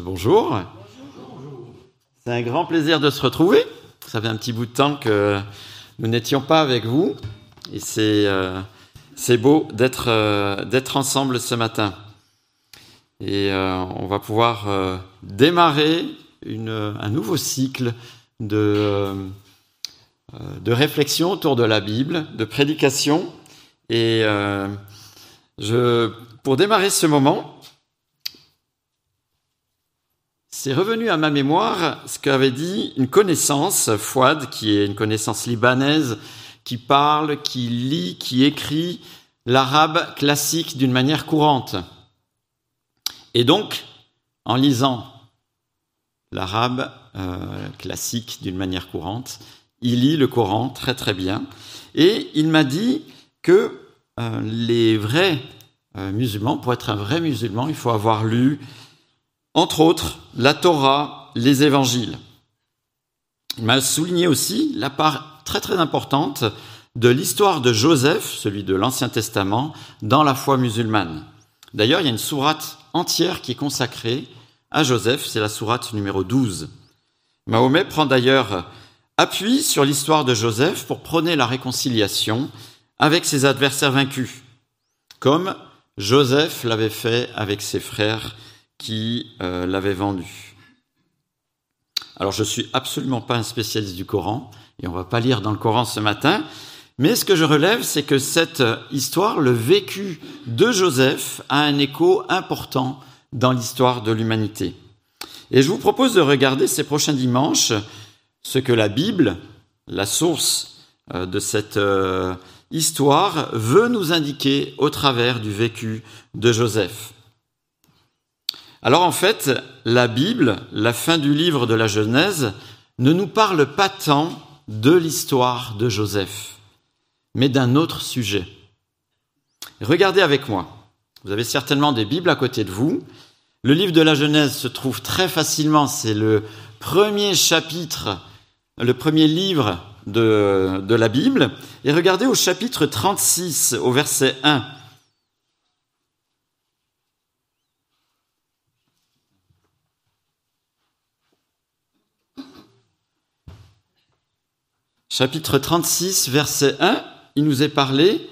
Bonjour. C'est un grand plaisir de se retrouver. Ça fait un petit bout de temps que nous n'étions pas avec vous. Et c'est euh, beau d'être euh, d'être ensemble ce matin. Et euh, on va pouvoir démarrer une, un nouveau cycle de, de réflexion autour de la Bible, de prédication. Et je, pour démarrer ce moment, c'est revenu à ma mémoire ce qu'avait dit une connaissance, Fouad, qui est une connaissance libanaise, qui parle, qui lit, qui écrit l'arabe classique d'une manière courante. Et donc, en lisant l'arabe euh, classique d'une manière courante, il lit le Coran très très bien. Et il m'a dit que euh, les vrais euh, musulmans, pour être un vrai musulman, il faut avoir lu entre autres, la Torah, les évangiles. Il m'a souligné aussi la part très très importante de l'histoire de Joseph, celui de l'Ancien Testament, dans la foi musulmane. D'ailleurs, il y a une sourate entière qui est consacrée à Joseph, c'est la sourate numéro 12. Mahomet prend d'ailleurs appui sur l'histoire de Joseph pour prôner la réconciliation avec ses adversaires vaincus, comme Joseph l'avait fait avec ses frères qui euh, l'avait vendu. Alors je suis absolument pas un spécialiste du Coran et on va pas lire dans le Coran ce matin, mais ce que je relève, c'est que cette histoire, le vécu de Joseph, a un écho important dans l'histoire de l'humanité. Et je vous propose de regarder ces prochains dimanches ce que la Bible, la source euh, de cette euh, histoire, veut nous indiquer au travers du vécu de Joseph. Alors en fait, la Bible, la fin du livre de la Genèse, ne nous parle pas tant de l'histoire de Joseph, mais d'un autre sujet. Regardez avec moi. Vous avez certainement des Bibles à côté de vous. Le livre de la Genèse se trouve très facilement, c'est le premier chapitre, le premier livre de, la Bible. Et regardez au chapitre 36, au verset 1. Chapitre 36, verset 1, il nous est parlé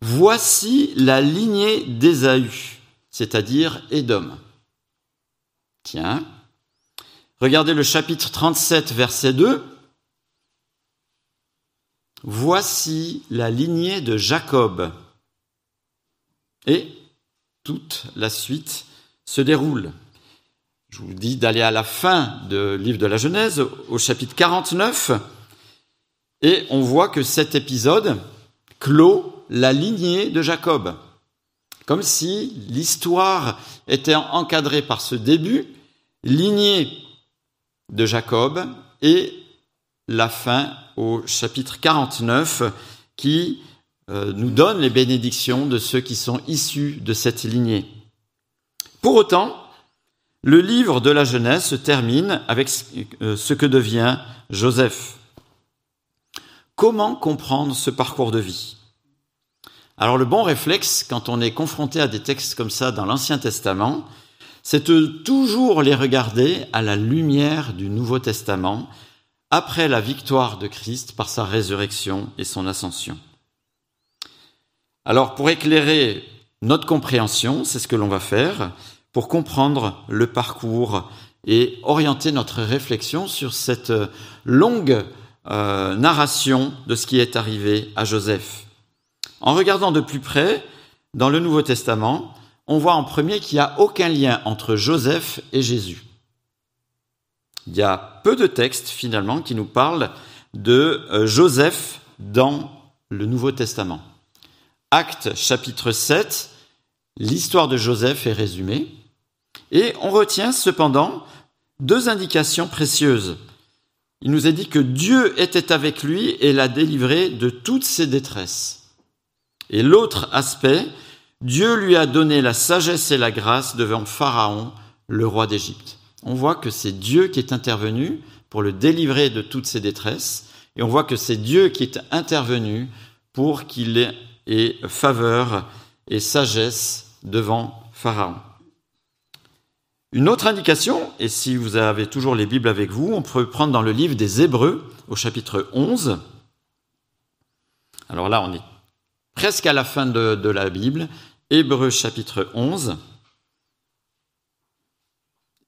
Voici la lignée d'Ésaü, c'est-à-dire Édom. Tiens. Regardez le chapitre 37, verset 2. Voici la lignée de Jacob. Et toute la suite se déroule. Je vous dis d'aller à la fin du livre de la Genèse, au chapitre 49. Et on voit que cet épisode clôt la lignée de Jacob. Comme si l'histoire était encadrée par ce début, lignée de Jacob, et la fin au chapitre 49 qui euh, nous donne les bénédictions de ceux qui sont issus de cette lignée. Pour autant, le livre de la Genèse se termine avec euh, ce que devient Joseph. Comment comprendre ce parcours de vie? Alors le bon réflexe, quand on est confronté à des textes comme ça dans l'Ancien Testament, c'est de toujours les regarder à la lumière du Nouveau Testament, après la victoire de Christ par sa résurrection et son ascension. Alors pour éclairer notre compréhension, c'est ce que l'on va faire, pour comprendre le parcours et orienter notre réflexion sur cette longue euh, narration de ce qui est arrivé à Joseph. En regardant de plus près, dans le Nouveau Testament, on voit en premier qu'il n'y a aucun lien entre Joseph et Jésus. Il y a peu de textes finalement qui nous parlent de euh, Joseph dans le Nouveau Testament. Acte chapitre 7, l'histoire de Joseph est résumée, et on retient cependant deux indications précieuses il nous est dit que Dieu était avec lui et l'a délivré de toutes ses détresses. Et l'autre aspect, Dieu lui a donné la sagesse et la grâce devant Pharaon, le roi d'Égypte. On voit que c'est Dieu qui est intervenu pour le délivrer de toutes ses détresses, et on voit que c'est Dieu qui est intervenu pour qu'il ait faveur et sagesse devant Pharaon. Une autre indication, et si vous avez toujours les Bibles avec vous, on peut prendre dans le livre des Hébreux au chapitre 11. Alors là, on est presque à la fin de, la Bible. Hébreux chapitre 11.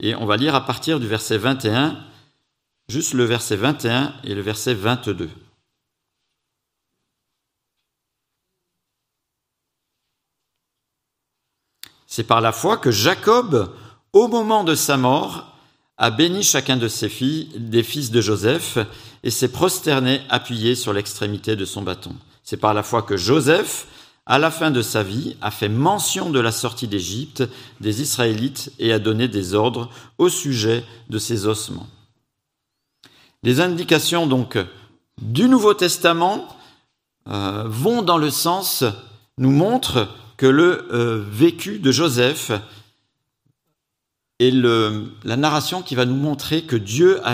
Et on va lire à partir du verset 21, juste le verset 21 et le verset 22. C'est par la foi que Jacob, au moment de sa mort, a béni chacun de ses filles, des fils de Joseph, et s'est prosterné appuyé sur l'extrémité de son bâton. C'est par la foi que Joseph, à la fin de sa vie, a fait mention de la sortie d'Égypte des Israélites et a donné des ordres au sujet de ses ossements. Les indications donc du Nouveau Testament euh, vont dans le sens, nous montrent que le euh, vécu de Joseph le, la narration qui va nous montrer que Dieu a,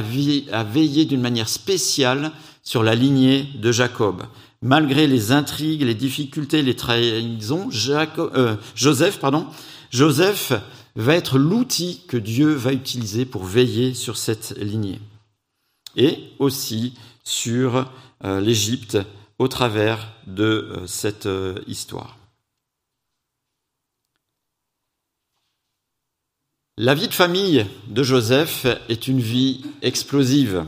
a veillé d'une manière spéciale sur la lignée de Jacob. Malgré les intrigues, les difficultés, les trahisons, euh, Joseph, pardon, Joseph va être l'outil que Dieu va utiliser pour veiller sur cette lignée. Et aussi sur euh, l'Égypte au travers de euh, cette histoire. La vie de famille de Joseph est une vie explosive.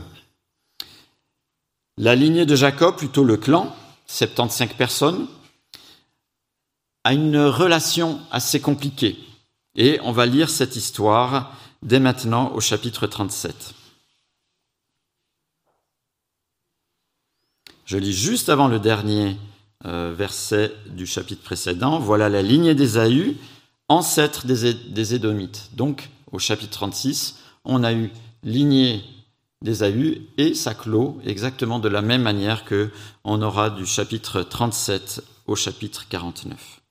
La lignée de Jacob, plutôt le clan, 75 personnes, a une relation assez compliquée. Et on va lire cette histoire dès maintenant au chapitre 37. Je lis juste avant le dernier euh, verset du chapitre précédent. Voilà la lignée d'Ésaü, ancêtre des Édomites. Donc, au chapitre 36, on a eu lignée d'Ésaü et ça clôt exactement de la même manière que on aura du chapitre 37 au chapitre 49.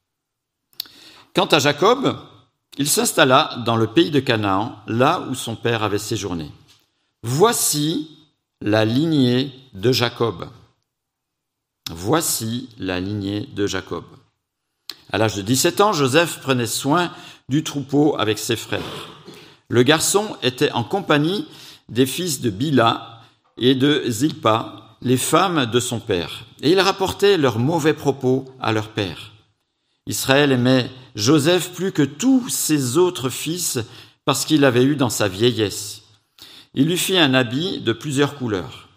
Quant à Jacob, il s'installa dans le pays de Canaan, là où son père avait séjourné. Voici la lignée de Jacob. Voici la lignée de Jacob. À l'âge de 17 ans, Joseph prenait soin du troupeau avec ses frères. Le garçon était en compagnie des fils de Bila et de Zilpa, les femmes de son père, et il rapportait leurs mauvais propos à leur père. Israël aimait Joseph plus que tous ses autres fils parce qu'il l'avait eu dans sa vieillesse. Il lui fit un habit de plusieurs couleurs.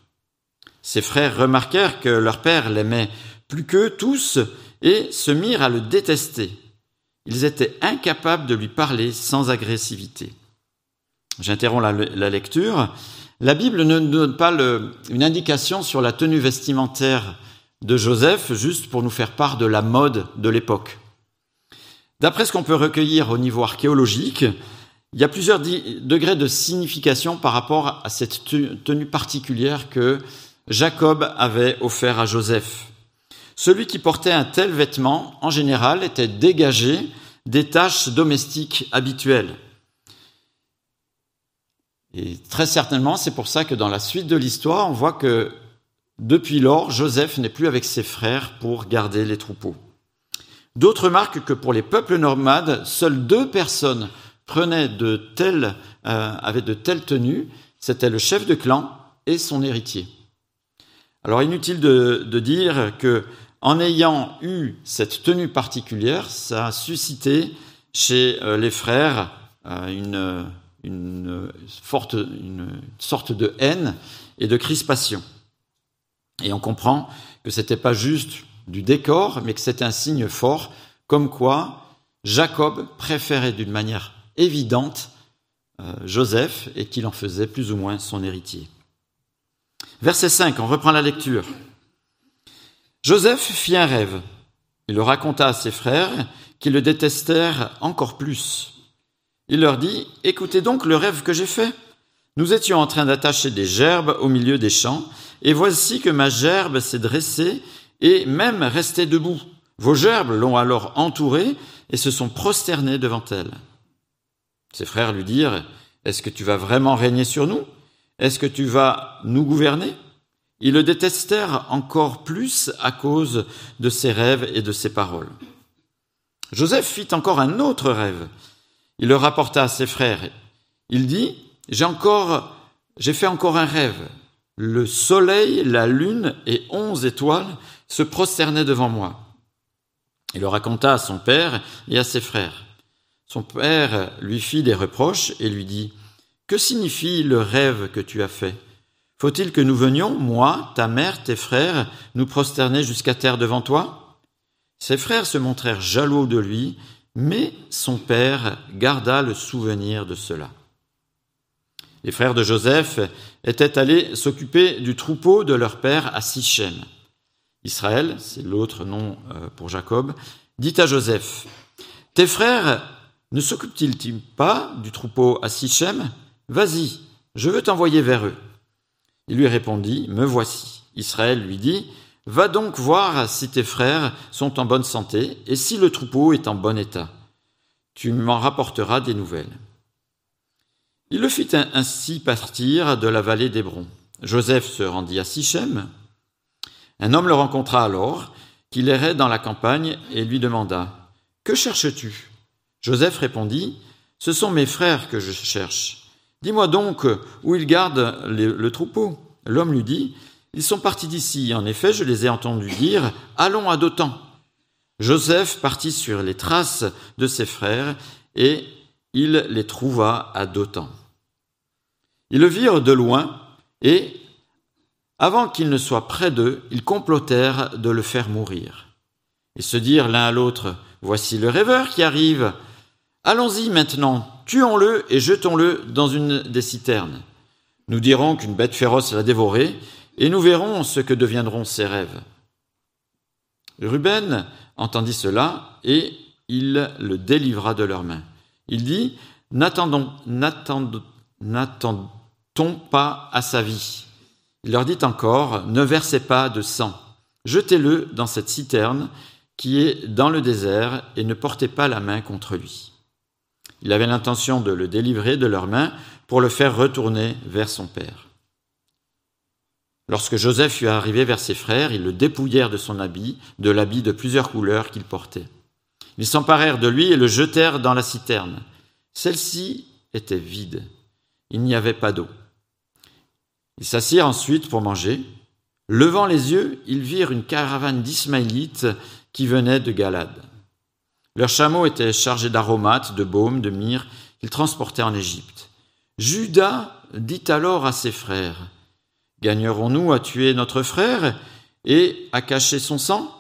Ses frères remarquèrent que leur père l'aimait plus qu'eux tous et se mirent à le détester. Ils étaient incapables de lui parler sans agressivité. J'interromps la, lecture. La Bible ne donne pas une indication sur la tenue vestimentaire de Joseph, juste pour nous faire part de la mode de l'époque. D'après ce qu'on peut recueillir au niveau archéologique, il y a plusieurs degrés de signification par rapport à cette tenue particulière que Jacob avait offert à Joseph. Celui qui portait un tel vêtement, en général, était dégagé des tâches domestiques habituelles. Et très certainement, c'est pour ça que dans la suite de l'histoire, on voit que depuis lors, Joseph n'est plus avec ses frères pour garder les troupeaux. D'autres marquent que pour les peuples nomades, seules deux personnes prenaient de telles, euh, avaient de telles tenues, c'était le chef de clan et son héritier. Alors inutile de dire que en ayant eu cette tenue particulière, ça a suscité chez euh, les frères euh, une forte, sorte de haine et de crispation. Et on comprend que ce n'était pas juste du décor, mais que c'était un signe fort, comme quoi Jacob préférait d'une manière évidente euh, Joseph et qu'il en faisait plus ou moins son héritier. Verset 5, on reprend la lecture. Joseph fit un rêve. Il le raconta à ses frères, qui le détestèrent encore plus. Il leur dit, écoutez donc le rêve que j'ai fait. Nous étions en train d'attacher des gerbes au milieu des champs, et voici que ma gerbe s'est dressée et même restée debout. Vos gerbes l'ont alors entourée et se sont prosternés devant elle. Ses frères lui dirent, Est-ce que tu vas vraiment régner sur nous? Est-ce que tu vas nous gouverner? Ils le détestèrent encore plus à cause de ses rêves et de ses paroles. Joseph fit encore un autre rêve. Il le rapporta à ses frères. Il dit, j'ai encore, j'ai fait encore un rêve. Le soleil, la lune et onze étoiles se prosternaient devant moi. Il le raconta à son père et à ses frères. Son père lui fit des reproches et lui dit, Que signifie le rêve que tu as fait? Faut-il que nous venions, moi, ta mère, tes frères, nous prosterner jusqu'à terre devant toi? Ses frères se montrèrent jaloux de lui, mais son père garda le souvenir de cela. Les frères de Joseph étaient allés s'occuper du troupeau de leur père à Sichem. Israël, c'est l'autre nom euh, pour Jacob, dit à Joseph, Tes frères ne s'occupent-ils pas du troupeau à Sichem? Vas-y, je veux t'envoyer vers eux. Il lui répondit, Me voici. Israël lui dit, Va donc voir si tes frères sont en bonne santé et si le troupeau est en bon état. Tu m'en rapporteras des nouvelles. Il le fit ainsi partir de la vallée d'Hébron. Joseph se rendit à Sichem. Un homme le rencontra alors, qu'il errait dans la campagne, et lui demanda Que cherches-tu? Joseph répondit Ce sont mes frères que je cherche. Dis-moi donc où ils gardent le, troupeau. L'homme lui dit Ils sont partis d'ici. En effet, je les ai entendus dire Allons à Dothan. Joseph partit sur les traces de ses frères et il les trouva à Dothan. Ils le virent de loin, et, avant qu'il ne soit près d'eux, ils complotèrent de le faire mourir. Ils se dirent l'un à l'autre, Voici le rêveur qui arrive. Allons-y maintenant, tuons-le et jetons-le dans une des citernes. Nous dirons qu'une bête féroce l'a dévoré, et nous verrons ce que deviendront ses rêves. Ruben entendit cela, et il le délivra de leurs mains. Il dit, N'attendons, n'attendons, n'attendons pas à sa vie? Il leur dit encore, ne versez pas de sang, jetez-le dans cette citerne qui est dans le désert et ne portez pas la main contre lui. Il avait l'intention de le délivrer de leurs mains pour le faire retourner vers son père. Lorsque Joseph fut arrivé vers ses frères, ils le dépouillèrent de son habit, de l'habit de plusieurs couleurs qu'il portait. Ils s'emparèrent de lui et le jetèrent dans la citerne. Celle-ci était vide. Il n'y avait pas d'eau. Ils s'assirent ensuite pour manger. Levant les yeux, ils virent une caravane d'Ismaélites qui venait de Galade. Leurs chameaux étaient chargés d'aromates, de baumes, de myrrhe qu'ils transportaient en Égypte. Judas dit alors à ses frères, Gagnerons-nous à tuer notre frère et à cacher son sang?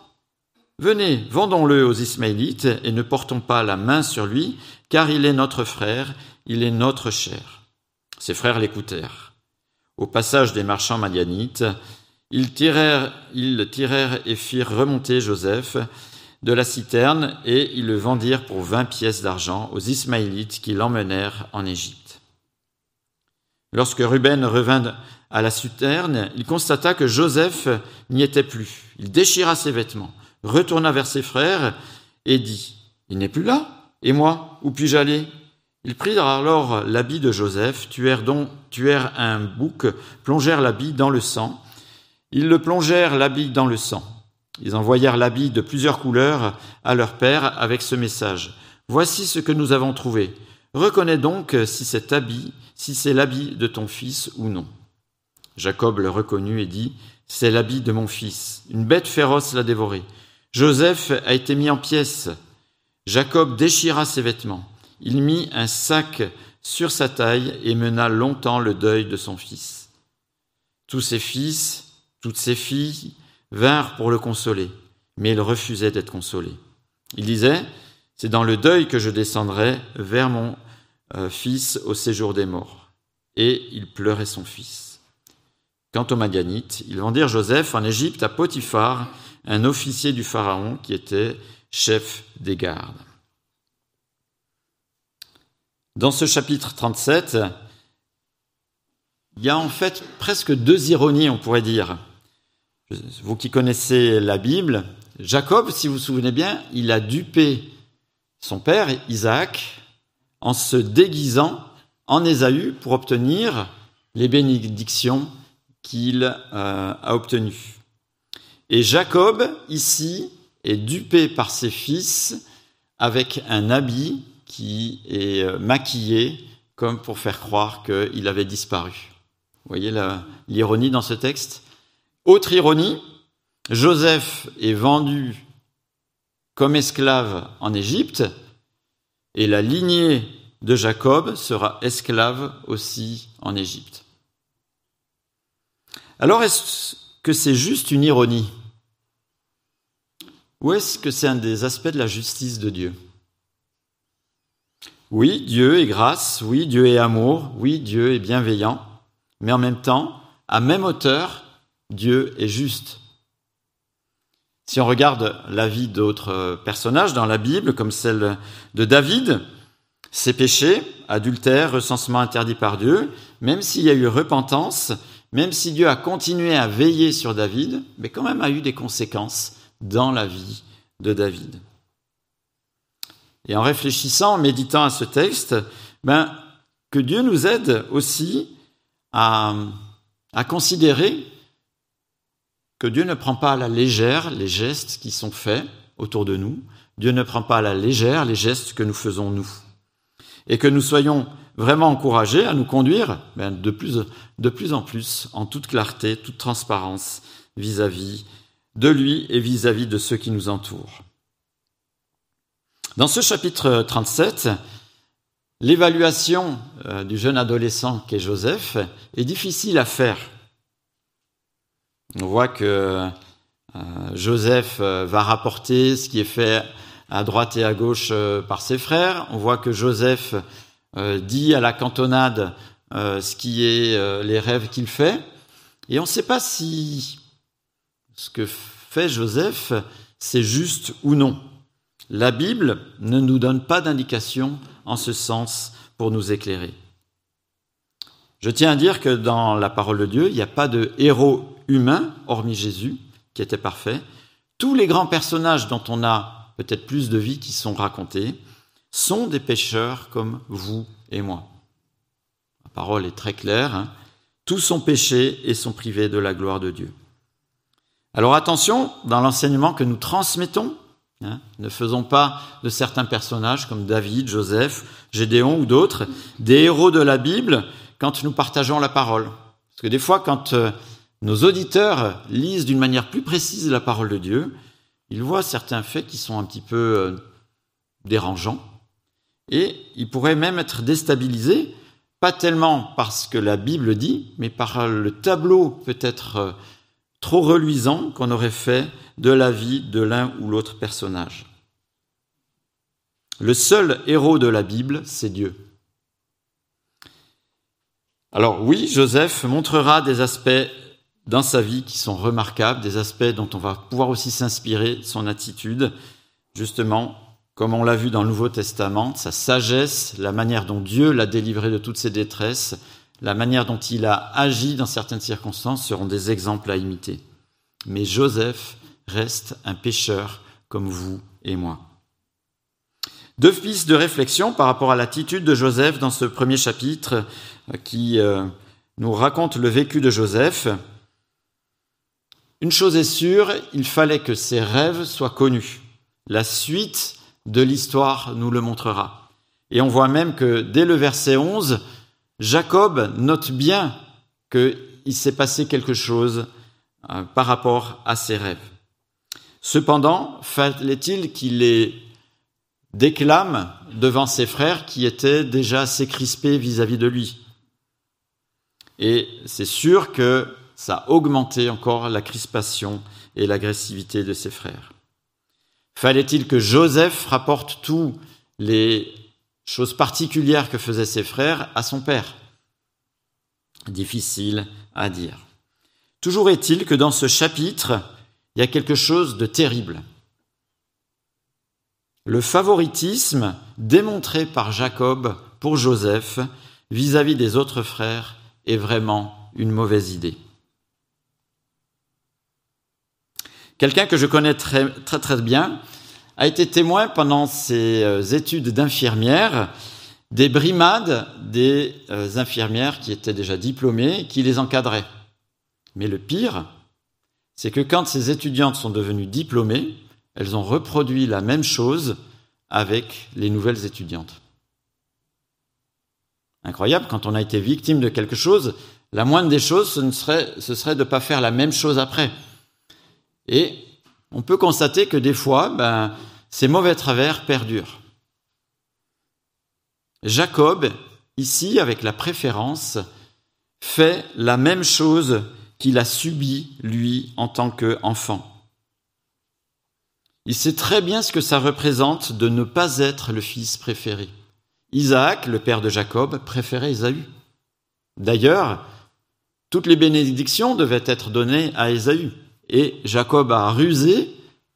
Venez, vendons-le aux Ismaélites et ne portons pas la main sur lui, car il est notre frère, il est notre chair. Ses frères l'écoutèrent. Au passage des marchands madianites, ils tirèrent, ils tirèrent et firent remonter Joseph de la citerne et ils le vendirent pour vingt pièces d'argent aux Ismaélites qui l'emmenèrent en Égypte. Lorsque Ruben revint à la citerne, il constata que Joseph n'y était plus. Il déchira ses vêtements, retourna vers ses frères et dit, Il n'est plus là Et moi, où puis-je aller? Ils prirent alors l'habit de Joseph, tuèrent, donc, un bouc, plongèrent l'habit dans le sang. Ils le plongèrent l'habit dans le sang. Ils envoyèrent l'habit de plusieurs couleurs à leur père avec ce message. Voici ce que nous avons trouvé. Reconnais donc si cet habit, si c'est l'habit de ton fils ou non. Jacob le reconnut et dit, C'est l'habit de mon fils. Une bête féroce l'a dévoré. Joseph a été mis en pièces. Jacob déchira ses vêtements. Il mit un sac sur sa taille et mena longtemps le deuil de son fils. Tous ses fils, toutes ses filles vinrent pour le consoler, mais il refusait d'être consolé. Il disait, C'est dans le deuil que je descendrai vers mon euh, fils au séjour des morts. Et il pleurait son fils. Quant aux Madianites, ils vendirent Joseph en Égypte à Potiphar, un officier du Pharaon qui était chef des gardes. Dans ce chapitre 37, il y a en fait presque deux ironies, on pourrait dire. Vous qui connaissez la Bible, Jacob, si vous vous souvenez bien, il a dupé son père, Isaac, en se déguisant en Ésaü pour obtenir les bénédictions qu'il euh, a obtenues. Et Jacob, ici, est dupé par ses fils avec un habit qui est euh, maquillé comme pour faire croire qu'il avait disparu. Vous voyez l'ironie dans ce texte? Autre ironie, Joseph est vendu comme esclave en Égypte, et la lignée de Jacob sera esclave aussi en Égypte. Alors est-ce que c'est juste une ironie? Ou est-ce que c'est un des aspects de la justice de Dieu? Oui, Dieu est grâce, oui, Dieu est amour, oui, Dieu est bienveillant, mais en même temps, à même hauteur, Dieu est juste. Si on regarde la vie d'autres personnages dans la Bible, comme celle de David, ses péchés, adultère, recensement interdit par Dieu, même s'il y a eu repentance, même si Dieu a continué à veiller sur David, mais quand même a eu des conséquences dans la vie de David. Et en réfléchissant, en méditant à ce texte, ben, que Dieu nous aide aussi à, à considérer que Dieu ne prend pas à la légère les gestes qui sont faits autour de nous. Dieu ne prend pas à la légère les gestes que nous faisons nous. Et que nous soyons vraiment encouragés à nous conduire ben, de, plus, en plus en toute clarté, toute transparence vis-à-vis de lui et vis-à-vis -vis de ceux qui nous entourent. Dans ce chapitre 37, l'évaluation euh, du jeune adolescent qu'est Joseph est difficile à faire. On voit que euh, Joseph euh, va rapporter ce qui est fait à droite et à gauche euh, par ses frères. On voit que Joseph dit à la cantonade ce qui est les rêves qu'il fait. Et on ne sait pas si ce que fait Joseph, c'est juste ou non. La Bible ne nous donne pas d'indication en ce sens pour nous éclairer. Je tiens à dire que dans la parole de Dieu, il n'y a pas de héros humain, hormis Jésus, qui était parfait. Tous les grands personnages dont on a peut-être plus de vie qui sont racontés sont des pécheurs comme vous et moi. La parole est très claire. Hein. Tous sont péchés et sont privés de la gloire de Dieu. Alors attention, dans l'enseignement que nous transmettons, hein, ne faisons pas de certains personnages comme David, Joseph, Gédéon ou d'autres des héros de la Bible quand nous partageons la parole. Parce que des fois, quand euh, nos auditeurs lisent d'une manière plus précise la parole de Dieu, ils voient certains faits qui sont un petit peu euh, dérangeants et ils pourraient même être déstabilisés, pas tellement parce que la Bible dit, mais par le tableau peut-être euh, trop reluisant qu'on aurait fait de la vie de l'un ou l'autre personnage. Le seul héros de la Bible, c'est Dieu. Alors oui, Joseph montrera des aspects dans sa vie qui sont remarquables, des aspects dont on va pouvoir aussi s'inspirer son attitude, justement, comme on l'a vu dans le Nouveau Testament, sa sagesse, la manière dont Dieu l'a délivré de toutes ses détresses, la manière dont il a agi dans certaines circonstances seront des exemples à imiter. Mais Joseph reste un pécheur comme vous et moi. Deux pistes de réflexion par rapport à l'attitude de Joseph dans ce premier chapitre euh, qui euh, nous raconte le vécu de Joseph. Une chose est sûre, il fallait que ses rêves soient connus. La suite de l'histoire nous le montrera. Et on voit même que dès le verset 11, Jacob note bien qu'il s'est passé quelque chose euh, par rapport à ses rêves. Cependant, fallait-il qu'il les déclame devant ses frères qui étaient déjà assez crispés vis-à-vis -vis de lui? Et c'est sûr que ça a augmenté encore la crispation et l'agressivité de ses frères. Fallait-il que Joseph rapporte tous les choses particulières que faisaient ses frères à son père? Difficile à dire. Toujours est-il que dans ce chapitre, il y a quelque chose de terrible. Le favoritisme démontré par Jacob pour Joseph vis-à-vis -vis des autres frères est vraiment une mauvaise idée. Quelqu'un que je connais très, très bien a été témoin pendant ses euh, études d'infirmière des brimades des euh, infirmières qui étaient déjà diplômées, qui les encadraient. Mais le pire, c'est que quand ces étudiantes sont devenues diplômées, elles ont reproduit la même chose avec les nouvelles étudiantes. Incroyable, quand on a été victime de quelque chose, la moindre des choses, ce serait de ne pas faire la même chose après. Et on peut constater que des fois, ben, ces mauvais travers perdurent. Jacob, ici, avec la préférence, fait la même chose qu'il a subi, lui, en tant qu'enfant. Il sait très bien ce que ça représente de ne pas être le fils préféré. Isaac, le père de Jacob, préférait Ésaü. D'ailleurs, toutes les bénédictions devaient être données à Ésaü, et Jacob a rusé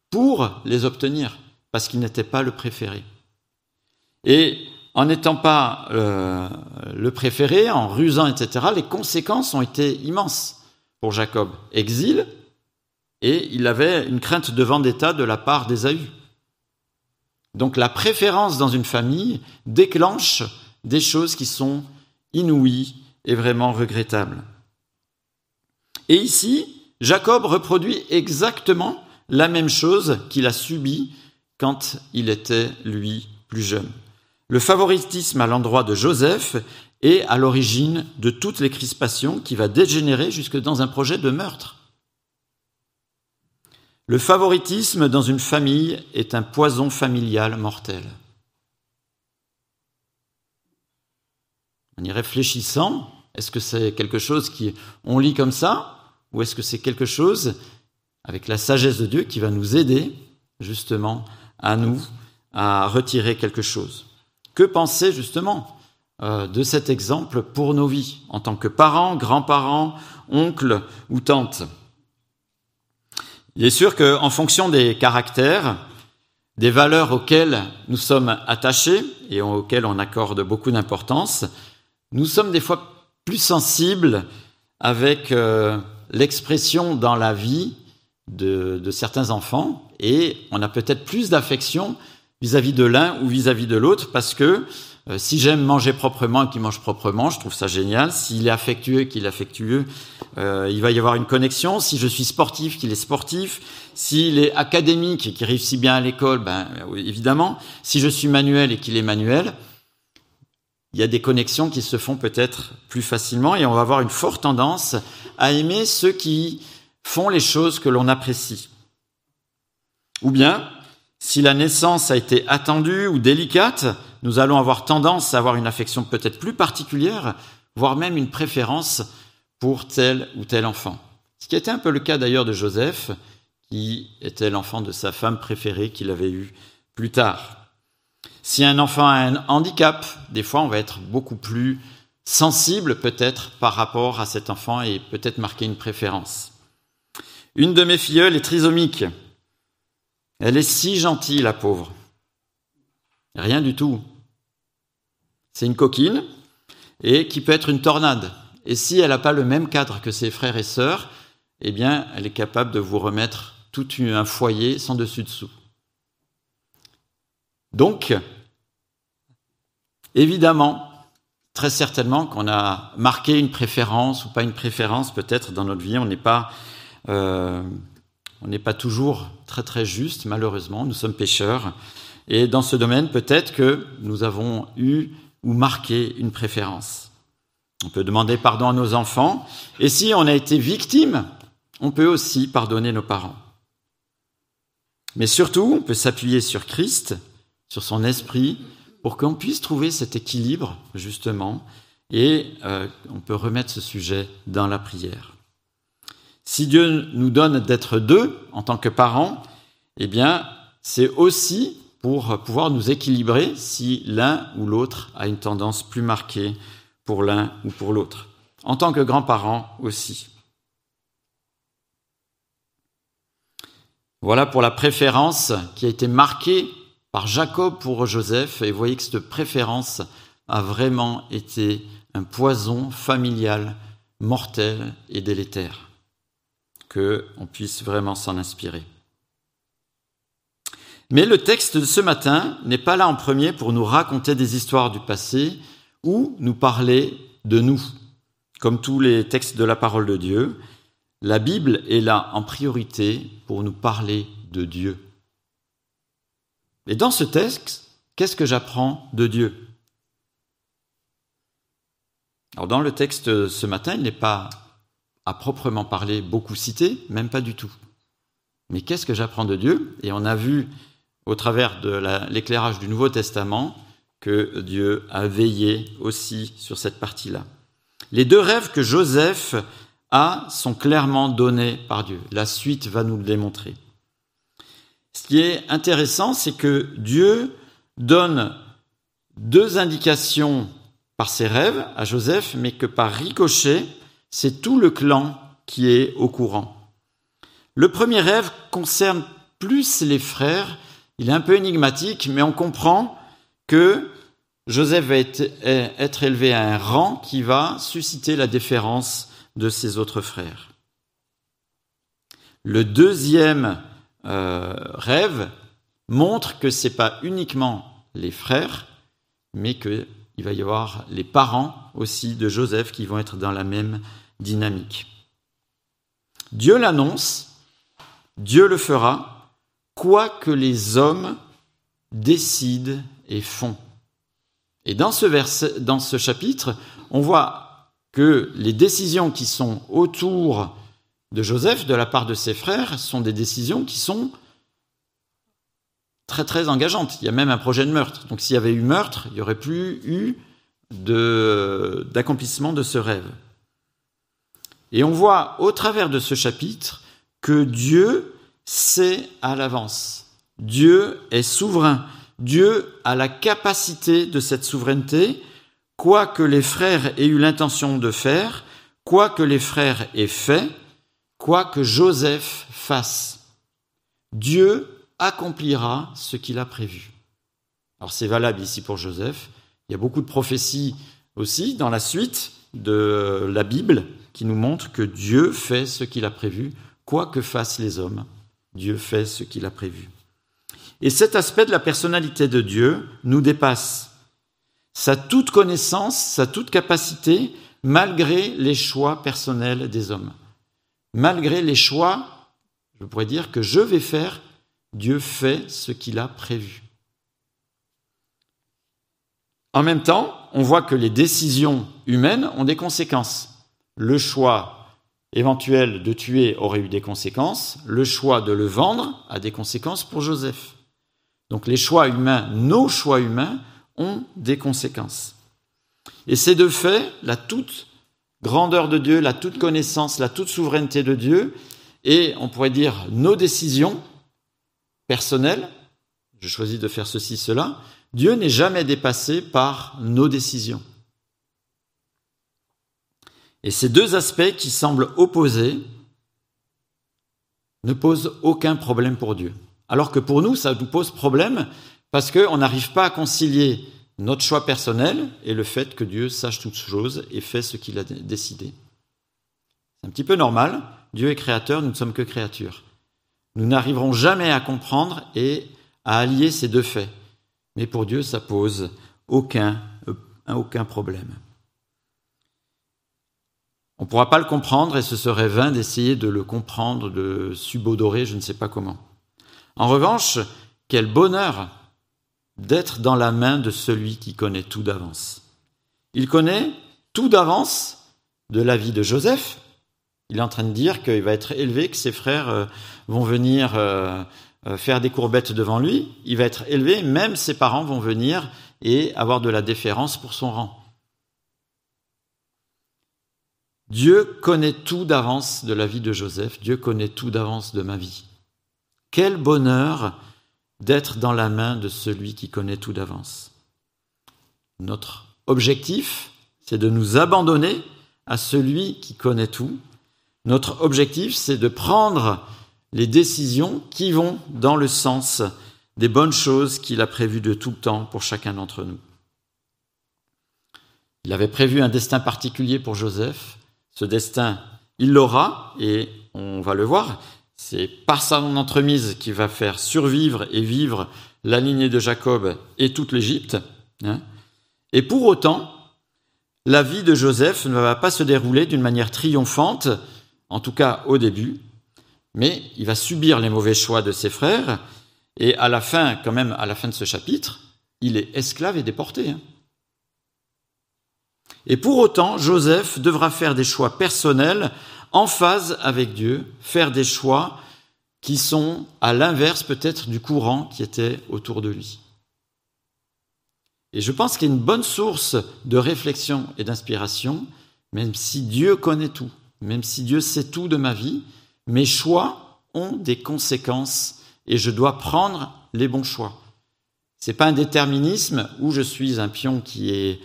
pour les obtenir, parce qu'il n'était pas le préféré. Et en n'étant pas euh, le préféré, en rusant, etc., les conséquences ont été immenses pour Jacob. Exil, et il avait une crainte de vendetta de la part d'Ésaü. Donc la préférence dans une famille déclenche des choses qui sont inouïes et vraiment regrettables. Et ici, Jacob reproduit exactement la même chose qu'il a subie quand il était, lui, plus jeune. Le favoritisme à l'endroit de Joseph est à l'origine de toutes les crispations qui va dégénérer jusque dans un projet de meurtre. Le favoritisme dans une famille est un poison familial mortel. En y réfléchissant, est-ce que c'est quelque chose qui on lit comme ça ou est-ce que c'est quelque chose avec la sagesse de Dieu qui va nous aider justement à nous à retirer quelque chose? Que penser justement euh, de cet exemple pour nos vies en tant que parents, grands-parents, oncles ou tantes? Il est sûr qu'en fonction des caractères, des valeurs auxquelles nous sommes attachés et auxquelles on accorde beaucoup d'importance, nous sommes des fois plus sensibles avec euh, l'expression dans la vie de, certains enfants et on a peut-être plus d'affection vis-à-vis de l'un ou vis-à-vis de l'autre parce que euh, si j'aime manger proprement et qu'il mange proprement, je trouve ça génial. S'il est affectueux et qu'il est affectueux, euh, il va y avoir une connexion. Si je suis sportif, qu'il est sportif. S'il est académique et qu'il réussit bien à l'école, ben évidemment. Si je suis manuel et qu'il est manuel, il y a des connexions qui se font peut-être plus facilement et on va avoir une forte tendance à aimer ceux qui font les choses que l'on apprécie. Ou bien, si la naissance a été attendue ou délicate, nous allons avoir tendance à avoir une affection peut-être plus particulière, voire même une préférence pour tel ou tel enfant. Ce qui était un peu le cas d'ailleurs de Joseph, qui était l'enfant de sa femme préférée qu'il avait eu plus tard. Si un enfant a un handicap, des fois on va être beaucoup plus sensible peut-être par rapport à cet enfant et peut-être marquer une préférence. Une de mes filleules est trisomique. Elle est si gentille, la pauvre. Rien du tout. C'est une coquine et qui peut être une tornade. Et si elle n'a pas le même cadre que ses frères et sœurs, eh bien, elle est capable de vous remettre tout un foyer sans dessus-dessous. Donc, évidemment, très certainement qu'on a marqué une préférence ou pas une préférence peut-être dans notre vie, on n'est pas, euh, toujours très très juste, malheureusement, nous sommes pécheurs. Et dans ce domaine, peut-être que nous avons eu ou marquer une préférence. On peut demander pardon à nos enfants, et si on a été victime, on peut aussi pardonner nos parents. Mais surtout, on peut s'appuyer sur Christ, sur son esprit, pour qu'on puisse trouver cet équilibre, justement, et euh, on peut remettre ce sujet dans la prière. Si Dieu nous donne d'être deux en tant que parents, eh bien, c'est aussi pour pouvoir nous équilibrer si l'un ou l'autre a une tendance plus marquée pour l'un ou pour l'autre. En tant que grands-parents aussi. Voilà pour la préférence qui a été marquée par Jacob pour Joseph. Et voyez que cette préférence a vraiment été un poison familial, mortel et délétère. Que on puisse vraiment s'en inspirer. Mais le texte de ce matin n'est pas là en premier pour nous raconter des histoires du passé ou nous parler de nous. Comme tous les textes de la parole de Dieu, la Bible est là en priorité pour nous parler de Dieu. Et dans ce texte, qu'est-ce que j'apprends de Dieu? Alors dans le texte ce matin, il n'est pas à proprement parler beaucoup cité, même pas du tout. Mais qu'est-ce que j'apprends de Dieu? Et on a vu au travers de l'éclairage du Nouveau Testament que Dieu a veillé aussi sur cette partie-là. Les deux rêves que Joseph a sont clairement donnés par Dieu. La suite va nous le démontrer. Ce qui est intéressant, c'est que Dieu donne deux indications par ses rêves à Joseph, mais que par ricochet, c'est tout le clan qui est au courant. Le premier rêve concerne plus les frères, il est un peu énigmatique, mais on comprend que Joseph va être, élevé à un rang qui va susciter la déférence de ses autres frères. Le deuxième euh, rêve montre que ce n'est pas uniquement les frères, mais qu'il va y avoir les parents aussi de Joseph qui vont être dans la même dynamique. Dieu l'annonce, Dieu le fera, quoi que les hommes décident et font. Et dans ce, dans ce chapitre, on voit que les décisions qui sont autour de Joseph, de la part de ses frères, sont des décisions qui sont très très engageantes. Il y a même un projet de meurtre. Donc s'il y avait eu meurtre, il n'y aurait plus eu d'accomplissement de ce rêve. Et on voit au travers de ce chapitre que Dieu sait à l'avance. Dieu est souverain. Dieu a la capacité de cette souveraineté, quoi que les frères aient eu l'intention de faire, quoi que les frères aient fait, quoi que Joseph fasse. Dieu accomplira ce qu'il a prévu. Alors c'est valable ici pour Joseph. Il y a beaucoup de prophéties aussi dans la suite de la Bible qui nous montrent que Dieu fait ce qu'il a prévu, quoi que fassent les hommes. Dieu fait ce qu'il a prévu. Et cet aspect de la personnalité de Dieu nous dépasse. Sa toute connaissance, sa toute capacité, malgré les choix personnels des hommes. Malgré les choix, je pourrais dire, que je vais faire, Dieu fait ce qu'il a prévu. En même temps, on voit que les décisions humaines ont des conséquences. Le choix éventuel de tuer aurait eu des conséquences, le choix de le vendre a des conséquences pour Joseph. Donc les choix humains, nos choix humains, ont des conséquences. Et c'est de fait la toute grandeur de Dieu, la toute connaissance, la toute souveraineté de Dieu, et on pourrait dire nos décisions personnelles, je choisis de faire ceci, cela, Dieu n'est jamais dépassé par nos décisions. Et ces deux aspects qui semblent opposés ne posent aucun problème pour Dieu. Alors que pour nous, ça nous pose problème parce qu'on n'arrive pas à concilier notre choix personnel et le fait que Dieu sache toutes choses et fait ce qu'il a décidé. C'est un petit peu normal. Dieu est créateur, nous ne sommes que créatures. Nous n'arriverons jamais à comprendre et à allier ces deux faits. Mais pour Dieu, ça pose aucun, euh, aucun problème. On ne pourra pas le comprendre et ce serait vain d'essayer de le comprendre, de subodorer, je ne sais pas comment. En revanche, quel bonheur d'être dans la main de celui qui connaît tout d'avance. Il connaît tout d'avance de la vie de Joseph. Il est en train de dire qu'il va être élevé, que ses frères euh, vont venir euh, euh, faire des courbettes devant lui. Il va être élevé, même ses parents vont venir et avoir de la déférence pour son rang. Dieu connaît tout d'avance de la vie de Joseph, Dieu connaît tout d'avance de ma vie. Quel bonheur d'être dans la main de celui qui connaît tout d'avance. Notre objectif, c'est de nous abandonner à celui qui connaît tout. Notre objectif, c'est de prendre les décisions qui vont dans le sens des bonnes choses qu'il a prévues de tout le temps pour chacun d'entre nous. Il avait prévu un destin particulier pour Joseph. Ce destin, il l'aura, et on va le voir. C'est par son entremise qui va faire survivre et vivre la lignée de Jacob et toute l'Égypte. Hein. Et pour autant, la vie de Joseph ne va pas se dérouler d'une manière triomphante, en tout cas au début, mais il va subir les mauvais choix de ses frères, Et à la fin, quand même, à la fin de ce chapitre, il est esclave et déporté. Hein. Et pour autant, Joseph devra faire des choix personnels en phase avec Dieu, faire des choix qui sont à l'inverse peut-être du courant qui était autour de lui. Et je pense qu'il y a une bonne source de réflexion et d'inspiration, même si Dieu connaît tout, même si Dieu sait tout de ma vie, mes choix ont des conséquences et je dois prendre les bons choix. C'est pas un déterminisme où je suis un pion qui est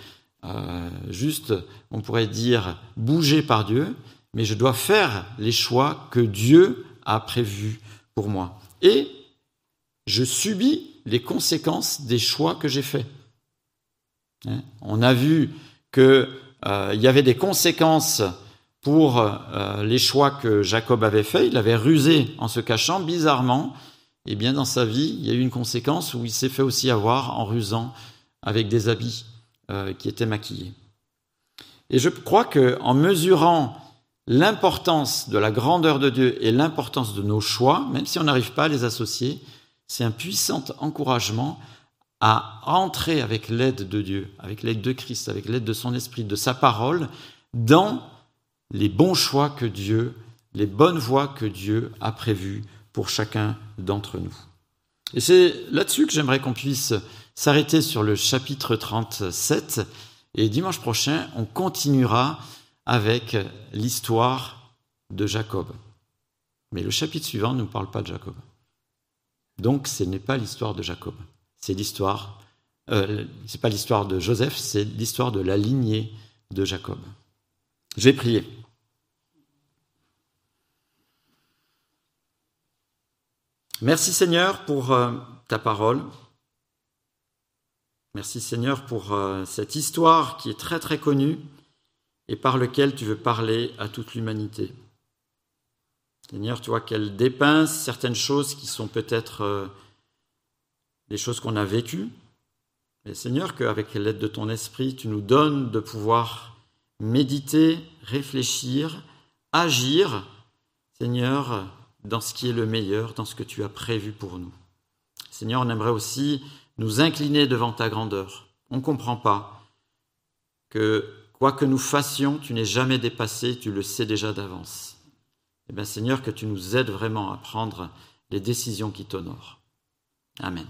euh, juste, on pourrait dire, bougé par Dieu, mais je dois faire les choix que Dieu a prévus pour moi. Et je subis les conséquences des choix que j'ai faits. Hein? On a vu qu'il euh, y avait des conséquences pour euh, les choix que Jacob avait faits. Il avait rusé en se cachant. Bizarrement, et eh bien dans sa vie, il y a eu une conséquence où il s'est fait aussi avoir en rusant avec des habits euh, qui étaient maquillés. Et je crois que en mesurant l'importance de la grandeur de Dieu et l'importance de nos choix, même si on n'arrive pas à les associer, c'est un puissant encouragement à entrer avec l'aide de Dieu, avec l'aide de Christ, avec l'aide de son esprit, de sa parole, dans les bons choix que Dieu, les bonnes voies que Dieu a prévues pour chacun d'entre nous. Et c'est là-dessus que j'aimerais qu'on puisse s'arrêter sur le chapitre 37. Et dimanche prochain, on continuera avec l'histoire de Jacob. Mais le chapitre suivant ne nous parle pas de Jacob. Donc ce n'est pas l'histoire de Jacob. C'est l'histoire, euh, c'est pas l'histoire de Joseph, c'est l'histoire de la lignée de Jacob. J'ai prié. Merci Seigneur pour euh, ta parole. Merci Seigneur pour euh, cette histoire qui est très très connue et par laquelle tu veux parler à toute l'humanité. Seigneur, tu vois qu'elle dépince certaines choses qui sont peut-être euh, des choses qu'on a vécues. Mais Seigneur, qu'avec l'aide de ton esprit, tu nous donnes de pouvoir méditer, réfléchir, agir, Seigneur, dans ce qui est le meilleur, dans ce que tu as prévu pour nous. Seigneur, on aimerait aussi nous incliner devant ta grandeur. On ne comprend pas que quoi que nous fassions, tu n'es jamais dépassé, tu le sais déjà d'avance. Eh bien Seigneur, que tu nous aides vraiment à prendre les décisions qui t'honorent. Amen.